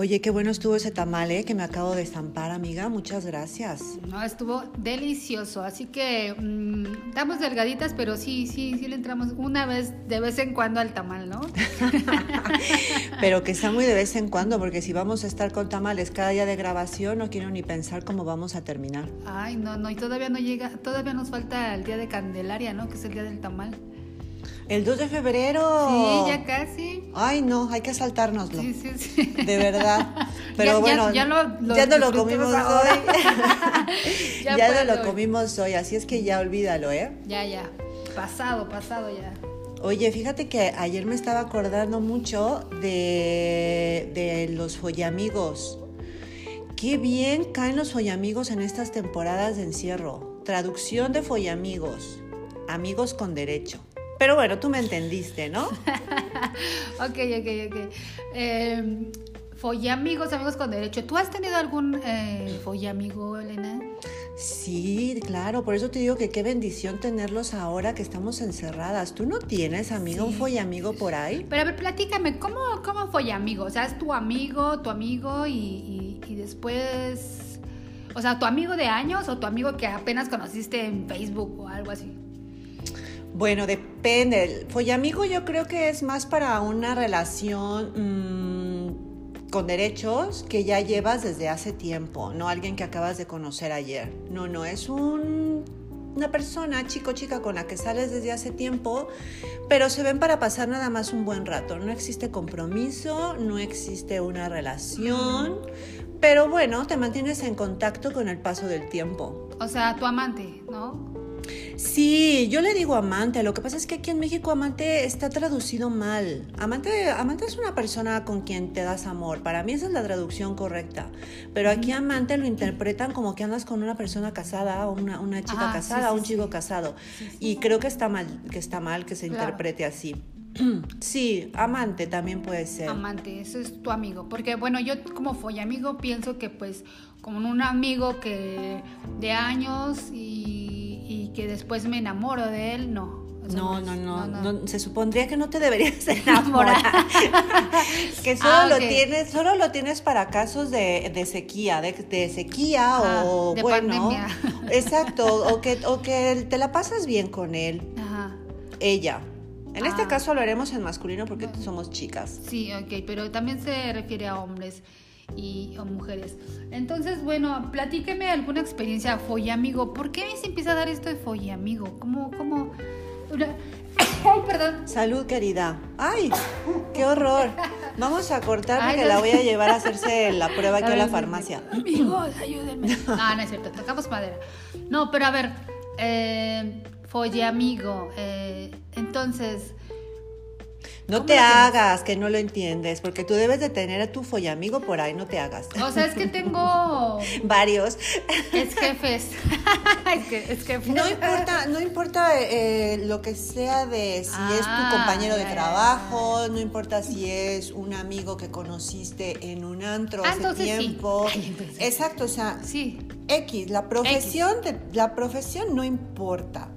Oye, qué bueno estuvo ese tamal, ¿eh? Que me acabo de estampar, amiga. Muchas gracias. No, estuvo delicioso. Así que mm, estamos delgaditas, pero sí, sí, sí le entramos una vez, de vez en cuando al tamal, ¿no? pero que sea muy de vez en cuando, porque si vamos a estar con tamales cada día de grabación, no quiero ni pensar cómo vamos a terminar. Ay, no, no, y todavía no llega, todavía nos falta el día de Candelaria, ¿no? Que es el día del tamal. El 2 de febrero. Sí, ya casi. Ay, no, hay que saltárnoslo. Sí, sí, sí. De verdad. Pero bueno, ya, lo, ya no lo comimos hoy. ya, no lo comimos hoy, así es que ya olvídalo, ¿eh? Ya, ya. Pasado, pasado ya. Oye, fíjate que ayer me estaba acordando mucho de, de los follamigos. Qué bien caen los follamigos en estas temporadas de encierro. Traducción de follamigos. Amigos con derecho. Pero bueno, tú me entendiste, ¿no? ok, ok, ok. Eh, follamigos, amigos con derecho. ¿Tú has tenido algún eh, follamigo, Elena? Sí, claro, por eso te digo que qué bendición tenerlos ahora que estamos encerradas. ¿Tú no tienes, amigo, un follamigo por ahí? Pero a ver, platícame, ¿cómo, cómo follamigo? O sea, es tu amigo, tu amigo y, y después... O sea, tu amigo de años o tu amigo que apenas conociste en Facebook o algo así. Bueno, depende. El follamigo yo creo que es más para una relación mm, con derechos que ya llevas desde hace tiempo, no alguien que acabas de conocer ayer. No, no, es una persona, chico, chica, con la que sales desde hace tiempo, pero se ven para pasar nada más un buen rato. No existe compromiso, no existe una relación, pero bueno, te mantienes en contacto con el paso del tiempo. O sea, tu amante, ¿no? Sí, yo le digo amante. Lo que pasa es que aquí en México amante está traducido mal. Amante, amante es una persona con quien te das amor. Para mí esa es la traducción correcta. Pero aquí amante lo interpretan como que andas con una persona casada o una, chica casada o un chico casado. Y creo que está mal, que está mal que se interprete así. Sí, amante también puede ser. Amante, ese es tu amigo. Porque bueno, yo como fue amigo pienso que pues como un amigo que de años y y que después me enamoro de él, no. no, no, no, se supondría que no te deberías enamorar. que solo ah, lo tienes, solo lo tienes para casos de, sequía, de, sequía o de bueno. Pandemia. Exacto, o que, o que te la pasas bien con él. Ajá. Ella. En este ah. caso lo haremos en masculino porque somos chicas. Sí, ok, pero también se refiere a hombres y o mujeres. Entonces, bueno, platíqueme alguna experiencia follamigo. ¿Por qué se empieza a dar esto de follamigo? ¿Cómo, cómo? Ay, perdón. Salud, querida. Ay, qué horror. Vamos a cortar porque la voy a llevar a hacerse la prueba aquí a, la farmacia. Amigos, ayúdenme. No, no es cierto, tocamos madera. No, pero a ver, eh, follamigo. Eh, entonces, no te hagas que no lo entiendes, porque tú debes de tener a tu follamigo por ahí, no te hagas. O sea, es que tengo... Varios. Es jefes. es, que, No importa, no importa eh, lo que sea de si es tu ah, compañero de trabajo, no importa si es un amigo que conociste en un antro ah, hace tiempo. Exacto, o sea, sí. X, la profesión, De, la profesión no importa.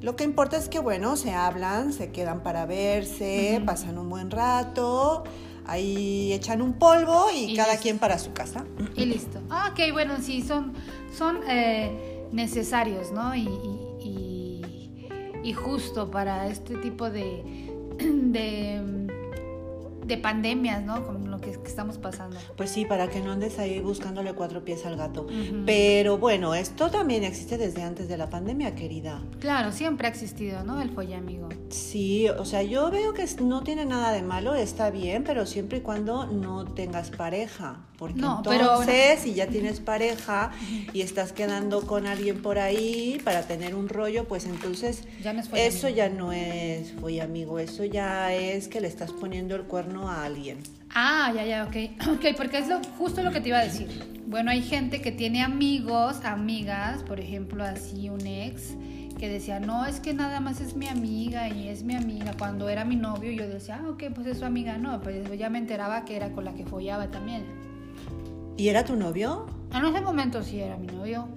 Lo que importa es que, bueno, se hablan, se quedan para verse, pasan un buen rato, ahí echan un polvo y, cada quien para su casa. Y listo. Ah, ok, bueno, sí, son, son eh, necesarios, ¿no? Y, y, justo para este tipo de, de, de pandemias, ¿no? que, estamos pasando. Pues sí, para que no andes ahí buscándole cuatro pies al gato. Pero bueno, esto también existe desde antes de la pandemia, querida. Claro, siempre ha existido, ¿no? El amigo Sí, o sea, yo veo que no tiene nada de malo, está bien, pero siempre y cuando no tengas pareja. Porque no, entonces, si ya tienes pareja y estás quedando con alguien por ahí para tener un rollo, pues entonces eso ya no es amigo, eso ya es que le estás poniendo el cuerno a alguien. Ah, ya, ya, ok. Ok, porque es lo, justo lo que te iba a decir. Bueno, hay gente que tiene amigos, amigas, por ejemplo, así un ex, que decía, no, es que nada más es mi amiga y es mi amiga. Cuando era mi novio, yo decía, ah, ok, pues es su amiga. No, pues ya me enteraba que era con la que follaba también. ¿Y era tu novio? En ese momento sí era mi novio.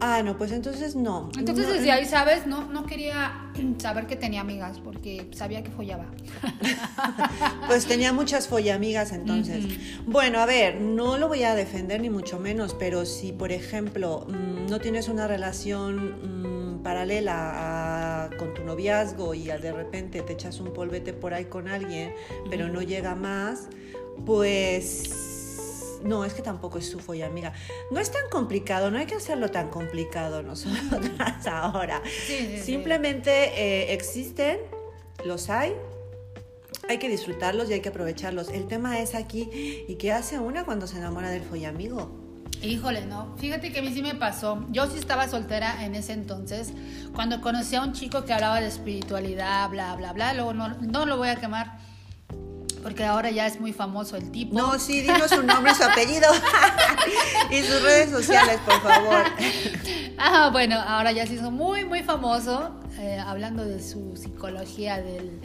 Ah, no, pues entonces no. Entonces No, desde ahí, ¿sabes? No, no quería saber que tenía amigas porque sabía que follaba. Pues tenía muchas follamigas entonces. Bueno, a ver, no lo voy a defender ni mucho menos, pero si, por ejemplo, mm, no tienes una relación mm, paralela a- con tu noviazgo y de repente te echas un polvete por ahí con alguien, pero no llega más, pues... No, es que tampoco es su follamiga. No es tan complicado, no hay que hacerlo tan complicado nosotras ahora. Sí, sí. Simplemente eh, existen, los hay, hay que disfrutarlos y hay que aprovecharlos. El tema es aquí, ¿y qué hace una cuando se enamora del follamigo? Híjole, no. Fíjate que a mí sí me pasó. Yo sí estaba soltera en ese entonces. Cuando conocí a un chico que hablaba de espiritualidad, bla, bla, bla. Luego no, no lo voy a quemar. Porque ahora ya es muy famoso el tipo. No, sí, dinos su nombre, su apellido y sus redes sociales, por favor. Ah, bueno, ahora ya se hizo muy, muy famoso. eh, hablando de su psicología del,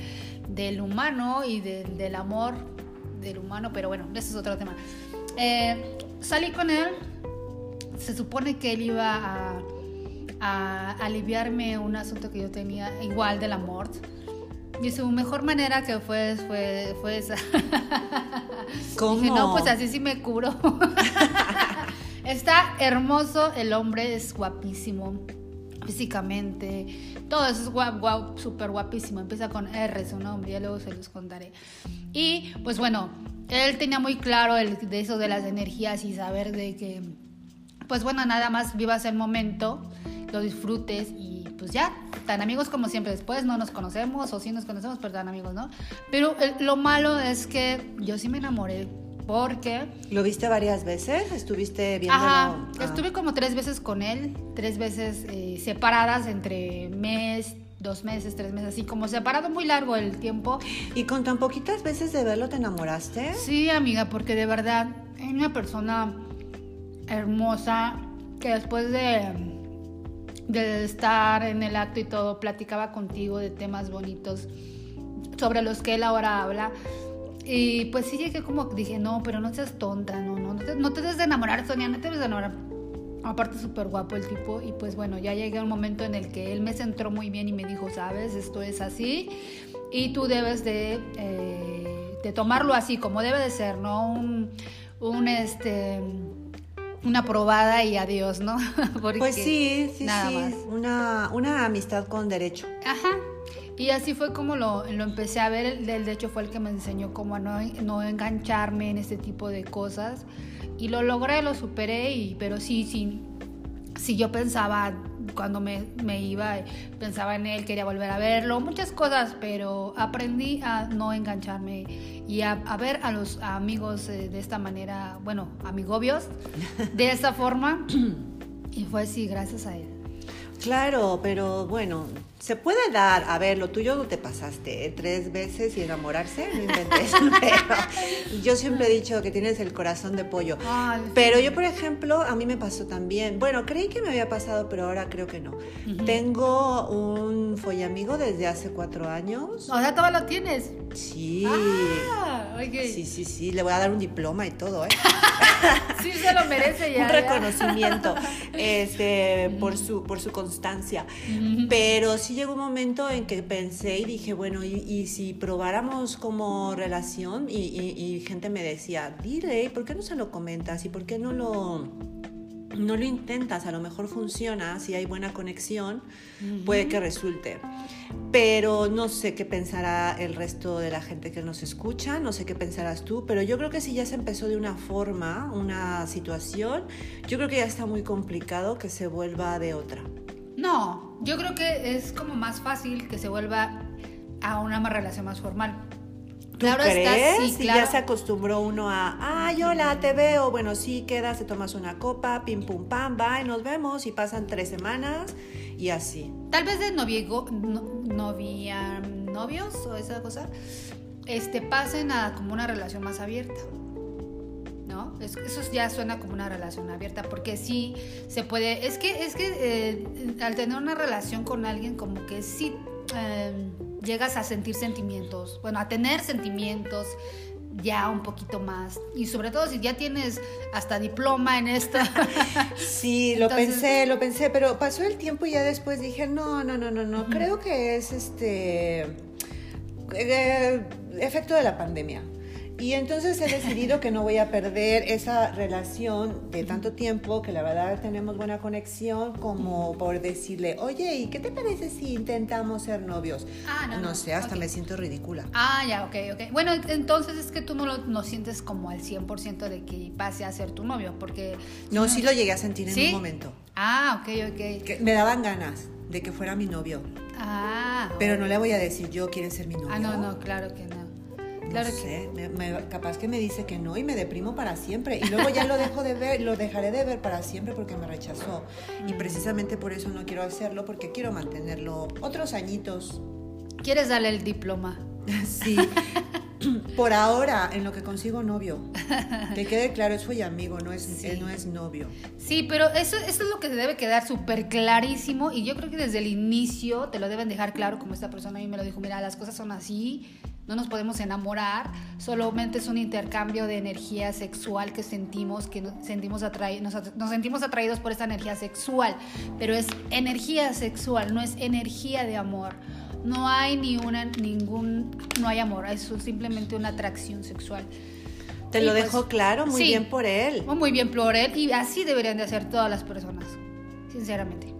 del humano y del- del amor del humano. Pero bueno, ese es otro tema. Eh, salí con él. Se supone que él iba a, a aliviarme un asunto que yo tenía igual del amor. Y su mejor manera que fue, fue, fue esa. ¿Cómo? Dije, no, pues así sí me cubro. Está hermoso el hombre, es guapísimo físicamente. Todo eso es guap, guap, súper guapísimo. Empieza con R su nombre, ya luego se los contaré. Y pues bueno, él tenía muy claro el, de eso de las energías y saber de que, pues bueno, nada más vivas el momento, lo disfrutes y pues ya, tan amigos como siempre. Después no nos conocemos o sí nos conocemos, pero tan amigos, ¿no? Pero el- lo malo es que yo sí me enamoré porque... ¿Lo viste varias veces? ¿Estuviste viéndolo? Ajá, Ah. estuve como tres veces con él, tres veces eh, separadas entre mes, dos meses, tres meses, así como separado muy largo el tiempo. ¿Y con tan poquitas veces de verlo te enamoraste? Sí, amiga, porque de verdad es una persona hermosa que después de, de estar en el acto y todo, platicaba contigo de temas bonitos sobre los que él ahora habla. Y pues sí llegué como dije, no, pero no seas tonta, no, no, no te, no te de enamorar, Sonia, no te debes de enamorar. Aparte súper guapo el tipo y pues bueno, ya llegué a un momento en el que él me centró muy bien y me dijo, sabes, esto es así y tú debes de, eh, de tomarlo así como debe de ser, no un, un este una probada y adiós, ¿no? Porque Pues sí, sí, nada sí. más. Una, una amistad con derecho. Ajá. Y así fue como lo, lo empecé a ver. Él, de hecho, fue el que me enseñó cómo a no, no engancharme en este tipo de cosas. Y lo logré, lo superé, y, pero sí, sí, sí, yo pensaba cuando me, me iba, pensaba en él, quería volver a verlo, muchas cosas, pero aprendí a no engancharme y a, a ver a los amigos eh, de esta manera, bueno, amigobios, de esta forma. Y fue así, gracias a él. Claro, pero bueno, se puede dar. A ver, lo tuyo no te pasaste ¿eh? tres veces y enamorarse, no inventes. pero yo siempre he dicho que tienes el corazón de pollo. Pero yo, por ejemplo, a mí me pasó también. Bueno, creí que me había pasado, pero ahora creo que no. Tengo un follamigo desde hace cuatro años. O sea, todavía lo tienes. Sí. Ah, Sí, sí, sí. Le voy a dar un diploma y todo, ¿eh? Sí se lo merece ya. un reconocimiento este, por, su, por su constancia. Pero sí llegó un momento en que pensé y dije, bueno, ¿y, y si probáramos como relación? Y, y- y gente me decía, dile, ¿por qué no se lo comentas? ¿Y por qué no lo, no lo intentas? A lo mejor funciona, si hay buena conexión, puede que resulte. Pero no sé qué pensará el resto de la gente que nos escucha, no sé qué pensarás tú, pero yo creo que si ya se empezó de una forma, una situación, yo creo que ya está muy complicado que se vuelva de otra. No, yo creo que es como más fácil que se vuelva a una relación más formal. ¿Tú Claro está, crees? sí, Si claro. ya se acostumbró uno a, ay, hola, te veo, bueno, sí, quedas, te tomas una copa, pim, pum, pam, bye, nos vemos, y pasan tres semanas, y así. Tal vez de noviego, no, novia, novios o esa cosa, este, pasen a como una relación más abierta. ¿No? Es- eso ya suena como una relación abierta, porque sí se puede. Es que, es que eh, al tener una relación con alguien, como que sí eh, llegas a sentir sentimientos, bueno, a tener sentimientos, ya un poquito más. Y sobre todo si ya tienes hasta diploma en esto. sí, lo pensé, lo pensé, pero pasó el tiempo y ya después dije, no, no, no, no, no, creo que es este eh, efecto de la pandemia. Y entonces he decidido que no voy a perder esa relación de tanto tiempo, que la verdad tenemos buena conexión, como por decirle, oye, ¿y qué te parece si intentamos ser novios? Ah, no. No sé, hasta me siento ridícula. Ah, ya, ok, ok. Bueno, entonces es que tú no lo sientes como al 100% de que pase a ser tu novio, porque... No, sí lo llegué a sentir en un momento. Ah, ok, ok. Que me daban ganas de que fuera mi novio. Ah. Pero no le voy a decir yo quiere ser mi novio. Ah, no, no, claro que no. Claro no sé, capaz que me dice que no y me deprimo para siempre. Y luego ya lo dejo de ver, lo dejaré de ver para siempre porque me rechazó. Y mm. precisamente por eso no quiero hacerlo, porque quiero mantenerlo otros añitos. ¿Quieres darle el diploma? Sí. Por ahora, en lo que consigo novio. Que quede claro, es fue amigo, no es, no es novio. Sí, pero eso, eso es lo que se debe quedar súper clarísimo y yo creo que desde el inicio te lo deben dejar claro, como esta persona a mí me lo dijo, mira, las cosas son así, no nos podemos enamorar, solamente es un intercambio de energía sexual que sentimos, que nos sentimos, nos, sentimos atraídos por esta energía sexual, pero es energía sexual, no es energía de amor. No hay ni una, ningún, no hay amor, es simplemente una atracción sexual. Te lo pues, dejó claro, muy bien por él. Muy bien por él y así deberían de hacer todas las personas, sinceramente.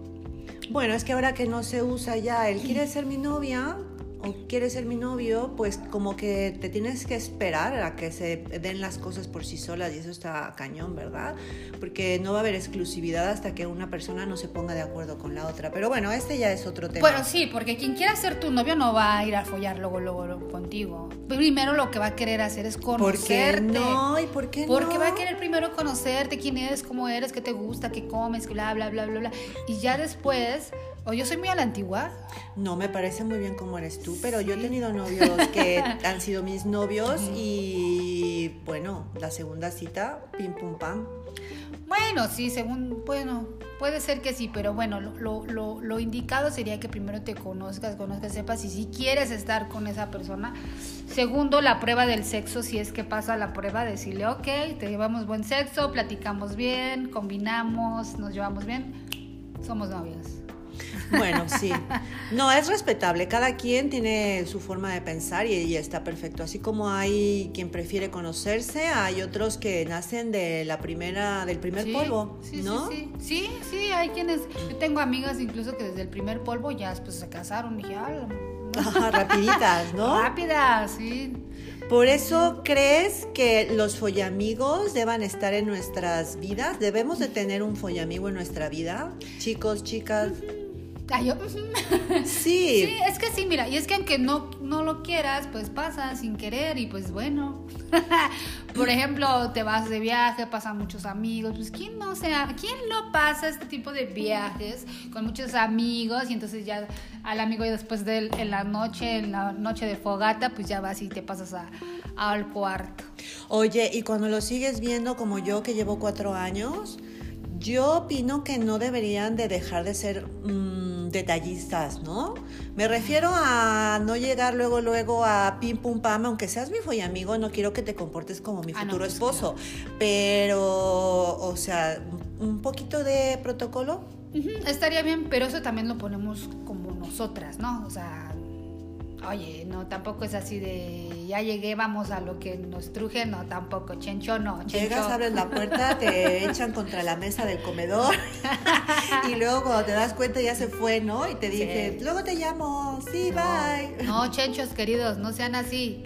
Bueno, es que ahora que no se usa ya, él quiere ser mi novia, o quieres ser mi novio, pues como que te tienes que esperar a que se den las cosas por sí solas y eso está cañón, ¿verdad? Porque no va a haber exclusividad hasta que una persona no se ponga de acuerdo con la otra. Pero bueno, este ya es otro tema. Bueno, sí, porque quien quiera ser tu novio no va a ir a follar luego, luego, contigo. Primero lo que va a querer hacer es conocerte. ¿Por qué no? ¿Y por qué no? Porque va a querer primero conocerte, quién eres, cómo eres, qué te gusta, qué comes, bla, bla, bla, bla, bla. Y ya después ¿O yo soy muy a la antigua? No, me parece muy bien como eres tú, pero yo he tenido novios que han sido mis novios y bueno, la segunda cita, pim pum pam. Bueno, sí, según, bueno, puede ser que sí, pero bueno, lo, lo, lo, indicado sería que primero te conozcas, conozcas, sepas y si quieres estar con esa persona. Segundo, la prueba del sexo, si es que pasa la prueba, decirle, ok, te llevamos buen sexo, platicamos bien, combinamos, nos llevamos bien, somos novios. Bueno, sí. No, es respetable. Cada quien tiene su forma de pensar y, está perfecto. Así como hay quien prefiere conocerse, hay otros que nacen de la primera, del primer polvo, ¿no? Sí, sí, sí, hay quienes. Yo tengo amigas incluso que desde el primer polvo ya pues, se casaron y ya. rapiditas, ¿no? Rápidas, sí. Por eso crees que los follamigos deban estar en nuestras vidas. Debemos de tener un follamigo en nuestra vida, chicos, chicas. Sí. Sí, es que sí, mira, y es que aunque no, no lo quieras, pues pasa sin querer y pues bueno. Por ejemplo, te vas de viaje, pasan muchos amigos, pues ¿quién no sea, quién no pasa este tipo de viajes con muchos amigos y entonces ya al amigo y después de él, en la noche, en la noche de fogata, pues ya vas y te pasas a, al cuarto. Oye, y cuando lo sigues viendo como yo que llevo cuatro años, yo opino que no deberían de dejar de ser mm, detallistas, ¿no? Me refiero a no llegar luego, luego a pim pum pam, aunque seas mi amigo, no quiero que te comportes como mi ah, futuro pues esposo, pero, o sea, un poquito de protocolo. estaría bien, pero eso también lo ponemos como nosotras, ¿no? O sea, Oye, no, tampoco es así de ya llegué, vamos a lo que nos truje, no, tampoco, chencho no. Chencho. Llegas, abres la puerta, te echan contra la mesa del comedor y luego cuando te das cuenta ya se fue, ¿no? Y te dije, luego te llamo, sí, bye. No, chenchos queridos, no sean así.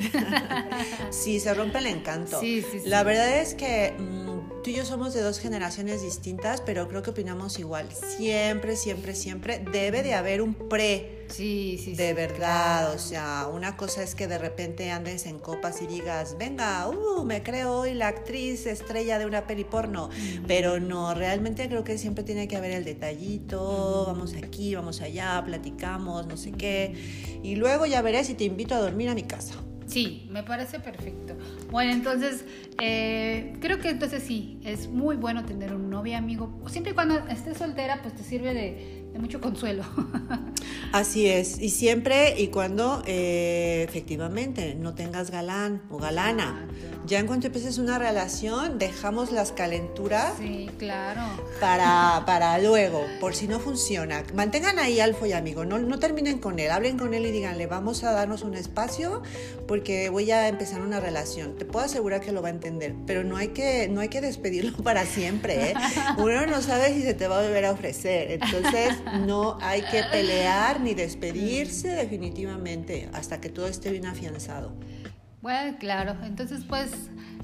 sí, se rompe el encanto. Sí, sí, sí. La verdad es que... Mm, tú y yo somos de dos generaciones distintas, pero creo que opinamos igual. Siempre, siempre, siempre debe de haber un pre. Sí, sí, De verdad, o sea, una cosa es que de repente andes en copas y digas, venga, uh, me creo hoy la actriz estrella de una peli porno. Pero no, realmente creo que siempre tiene que haber el detallito, vamos aquí, vamos allá, platicamos, no sé qué. Y luego ya veré si te invito a dormir a mi casa. Sí, me parece perfecto. Bueno, entonces, eh, creo que entonces sí, es muy bueno tener un novio amigo. Siempre y cuando estés soltera, pues te sirve de de mucho consuelo. Así es, y siempre y cuando eh, efectivamente no tengas galán o galana. Ya en cuanto empieces una relación, dejamos las calenturas Sí, claro. para, para luego, por si no funciona. Mantengan ahí al amigo, no, no terminen con él, hablen con él y díganle, vamos a darnos un espacio porque voy a empezar una relación. Te puedo asegurar que lo va a pero no hay que, no hay que despedirlo para siempre. ¿eh? Uno no sabe si se te va a volver a ofrecer, entonces no hay que pelear ni despedirse definitivamente hasta que todo esté bien afianzado. Bueno, claro. Entonces, pues,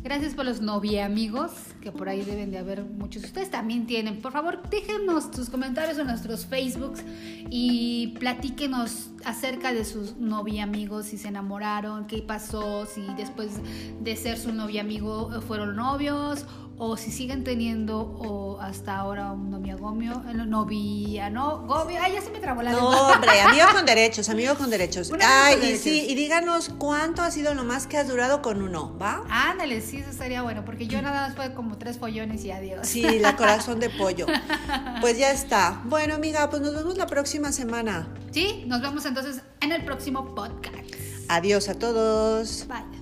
gracias por los novia amigos, que por ahí deben de haber muchos. Ustedes también tienen. Por favor, déjenos sus comentarios en nuestros Facebooks y platíquenos acerca de sus novia amigos, si se enamoraron, qué pasó, si después de ser su novia amigo fueron novios o si siguen teniendo o hasta ahora un noviagomio, eh, novia, no, gomio, ay, ya se me trabó la No, lengua. hombre, amigo con derechos, amigo con derechos. Ay, con y derechos. sí, y díganos cuánto ha sido lo más que has durado con uno, ¿va? Ándale, sí, eso estaría bueno, porque yo nada más fue como tres follones y adiós. Sí, la corazón de pollo. Pues ya está. Bueno, amiga, pues nos vemos la próxima semana. Sí, nos vemos entonces en el próximo podcast. Adiós a todos. Bye.